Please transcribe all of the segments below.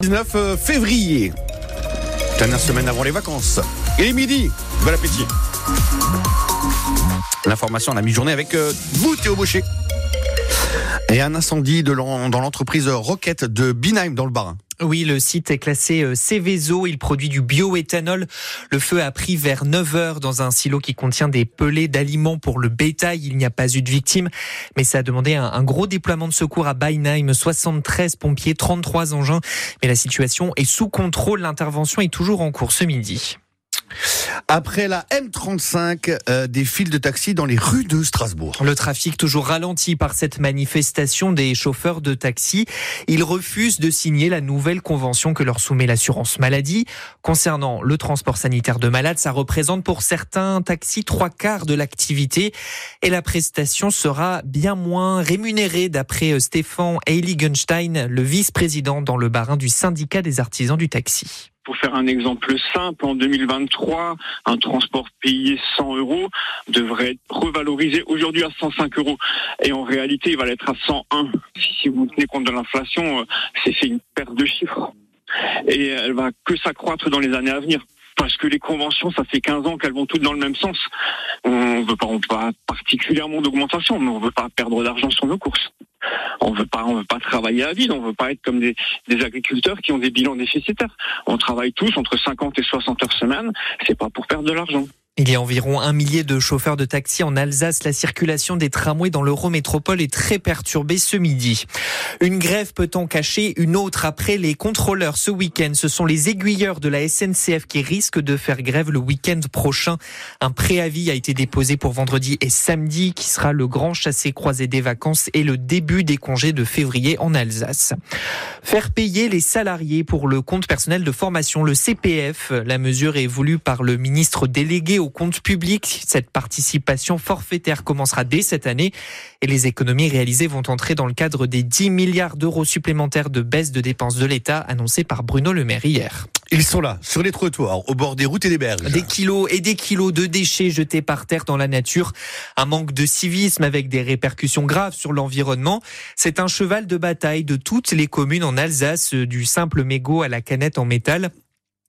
19 euh, février. Dernière semaine avant les vacances. Et midi. Bon appétit. L'information à la mi-journée avec euh, vous, Théo. Et un incendie dans l'entreprise Rocket de Binheim dans le Barin. Oui, le site est classé euh, Céveso. Il produit du bioéthanol. Le feu a pris vers 9 heures dans un silo qui contient des pelés d'aliments pour le bétail. Il n'y a pas eu de victimes, mais ça a demandé un, gros déploiement de secours à Beinheim. 73 pompiers, 33 engins. Mais la situation est sous contrôle. L'intervention est toujours en cours ce midi. Après la M35, euh, des files de taxi dans les rues de Strasbourg. Le trafic toujours ralenti par cette manifestation des chauffeurs de taxi. Ils refusent de signer la nouvelle convention que leur soumet l'assurance maladie. Concernant le transport sanitaire de malades, ça représente pour certains taxis trois quarts de l'activité et la prestation sera bien moins rémunérée d'après euh, Stéphane Heiligenstein, le vice-président dans le barin du syndicat des artisans du taxi. Pour faire un exemple simple, en 2023, un transport payé 100 euros devrait être revalorisé aujourd'hui à 105 euros. Et en réalité, il va l'être à 101. Si, vous tenez compte de l'inflation, euh, c'est une perte de chiffres. Et elle va que s'accroître dans les années à venir. Parce que les conventions, ça fait 15 ans qu'elles vont toutes dans le même sens. On veut pas, on veut pas particulièrement d'augmentation, mais on veut pas perdre d'argent sur nos courses. On veut pas, on veut pas travailler à vide. On veut pas être comme des, agriculteurs qui ont des bilans déficitaires. On travaille tous entre 50 et 60 heures semaine. C'est pas pour perdre de l'argent. Il y a environ un millier de chauffeurs de taxi en Alsace. La circulation des tramways dans l'Eurométropole est très perturbée ce midi. Une grève peut en cacher une autre après les contrôleurs ce week-end. Ce sont les aiguilleurs de la SNCF qui risquent de faire grève le week-end prochain. Un préavis a été déposé pour vendredi et samedi qui sera le grand chassé-croisé des vacances et le début des congés de février en Alsace. Faire payer les salariés pour le compte personnel de formation, le CPF. La mesure est voulue par le ministre délégué au compte public. Cette participation forfaitaire commencera dès cette année et les économies réalisées vont entrer dans le cadre des 10 milliards d'euros supplémentaires de baisse de dépenses de l'État annoncés par Bruno Le Maire hier. Ils sont là, sur les trottoirs, au bord des routes et des berges. Des kilos et des kilos de déchets jetés par terre dans la nature. Un manque de civisme avec des répercussions graves sur l'environnement. C'est un cheval de bataille de toutes les communes en Alsace, du simple mégot à la canette en métal.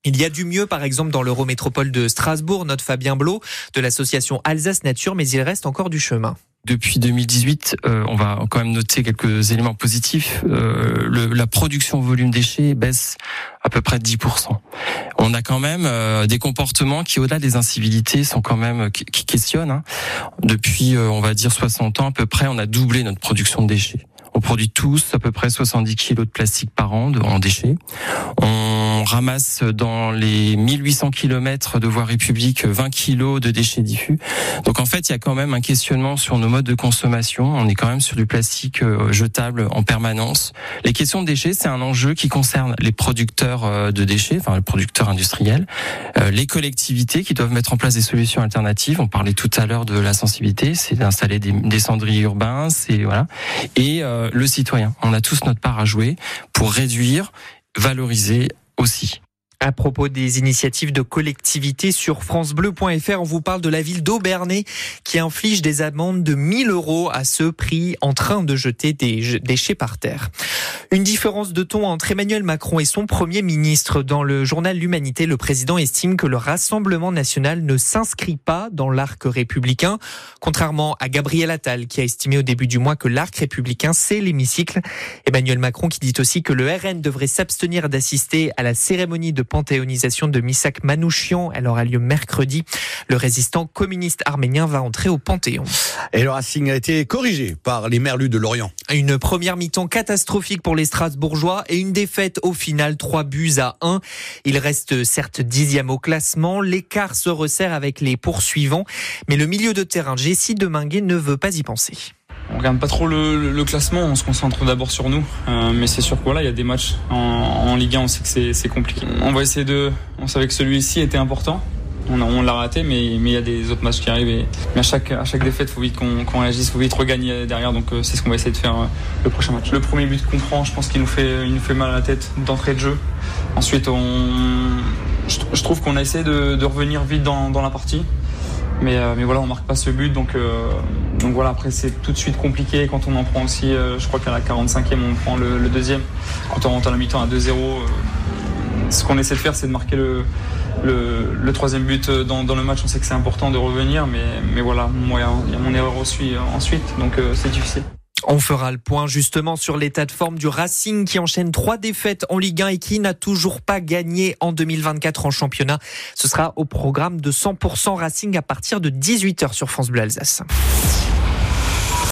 Il y a du mieux, par exemple, dans l'Eurométropole de Strasbourg, note Fabien Blot de l'association Alsace Nature, mais il reste encore du chemin. Depuis 2018, euh, on va quand même noter quelques éléments positifs. Euh, le- la production volume déchets baisse à peu près de 10%. On a quand même euh, des comportements qui, au-delà des incivilités, sont quand même qui, qui questionnent. hein. Depuis, euh, on va dire 60 ans à peu près, on a doublé notre production de déchets. On produit tous à peu près 70 kilos de plastique par an de- en déchets. Ramasse dans les 1800 kilomètres de voirie publique 20 kilos de déchets diffus. Donc en fait, il y a quand même un questionnement sur nos modes de consommation. On est quand même sur du plastique euh, jetable en permanence. Les questions de déchets, c'est un enjeu qui concerne les producteurs euh, de déchets, enfin les producteurs industriels, euh, les collectivités qui doivent mettre en place des solutions alternatives. On parlait tout à l'heure de la sensibilité, c'est d'installer des, cendriers urbains, c'est voilà, et le citoyen. On a tous notre part à jouer pour réduire, valoriser aussi. À propos des initiatives de collectivité sur francebleu.fr, on vous parle de la ville d'Aubernay qui inflige des amendes de 1000 euros à ceux pris en train de jeter des déchets par terre. Une différence de ton entre Emmanuel Macron et son premier ministre. Dans le journal L'Humanité, le président estime que le Rassemblement national ne s'inscrit pas dans l'arc républicain, contrairement à Gabriel Attal qui a estimé au début du mois que l'arc républicain c'est l'hémicycle. Emmanuel Macron qui dit aussi que le RN devrait s'abstenir d'assister à la cérémonie de panthéonisation de Misak Manouchian. Elle aura lieu mercredi. Le résistant communiste arménien va entrer au Panthéon. Et le Racing a été corrigé par les Merlus de Lorient. Une première mi-temps catastrophique pour les Strasbourgeois et une défaite au final 3 buts à 1. Il reste certes dixième au classement, l'écart se resserre avec les poursuivants, mais le milieu de terrain Jessie Deminguet ne veut pas y penser. On regarde pas trop le, classement, on se concentre d'abord sur nous. Euh, mais c'est sûr que voilà, il y a des matchs en, Ligue 1, on sait que c'est- compliqué. On va essayer de. On savait que celui-ci était important. On, l'a raté, mais il y a des autres matchs qui arrivent. Et, mais à chaque, à chaque défaite, faut vite qu'on réagisse, faut vite regagner derrière. Donc euh, c'est ce qu'on va essayer de faire euh, le prochain match. Le premier but qu'on prend, je pense qu'il nous fait, il nous fait mal à la tête d'entrée de jeu. Ensuite, on, je, je trouve qu'on a essayé de, de revenir vite dans, dans la partie. Mais, euh, mais voilà, on marque pas ce but, donc, euh, donc voilà, après c'est tout de suite compliqué quand on en prend aussi, euh, je crois qu'à la 45e on prend le, deuxième, quand on rentre à la mi-temps à 2-0, euh, ce qu'on essaie de faire c'est de marquer le, le, troisième but dans, dans, le match, on sait que c'est important de revenir, mais, mais voilà, il y a mon erreur aussi ensuite, donc euh, c'est difficile. On fera le point justement sur l'état de forme du Racing qui enchaîne trois défaites en Ligue 1 et qui n'a toujours pas gagné en 2024 en championnat. Ce sera au programme de 100% Racing à partir de 18h sur France Bleu Alsace.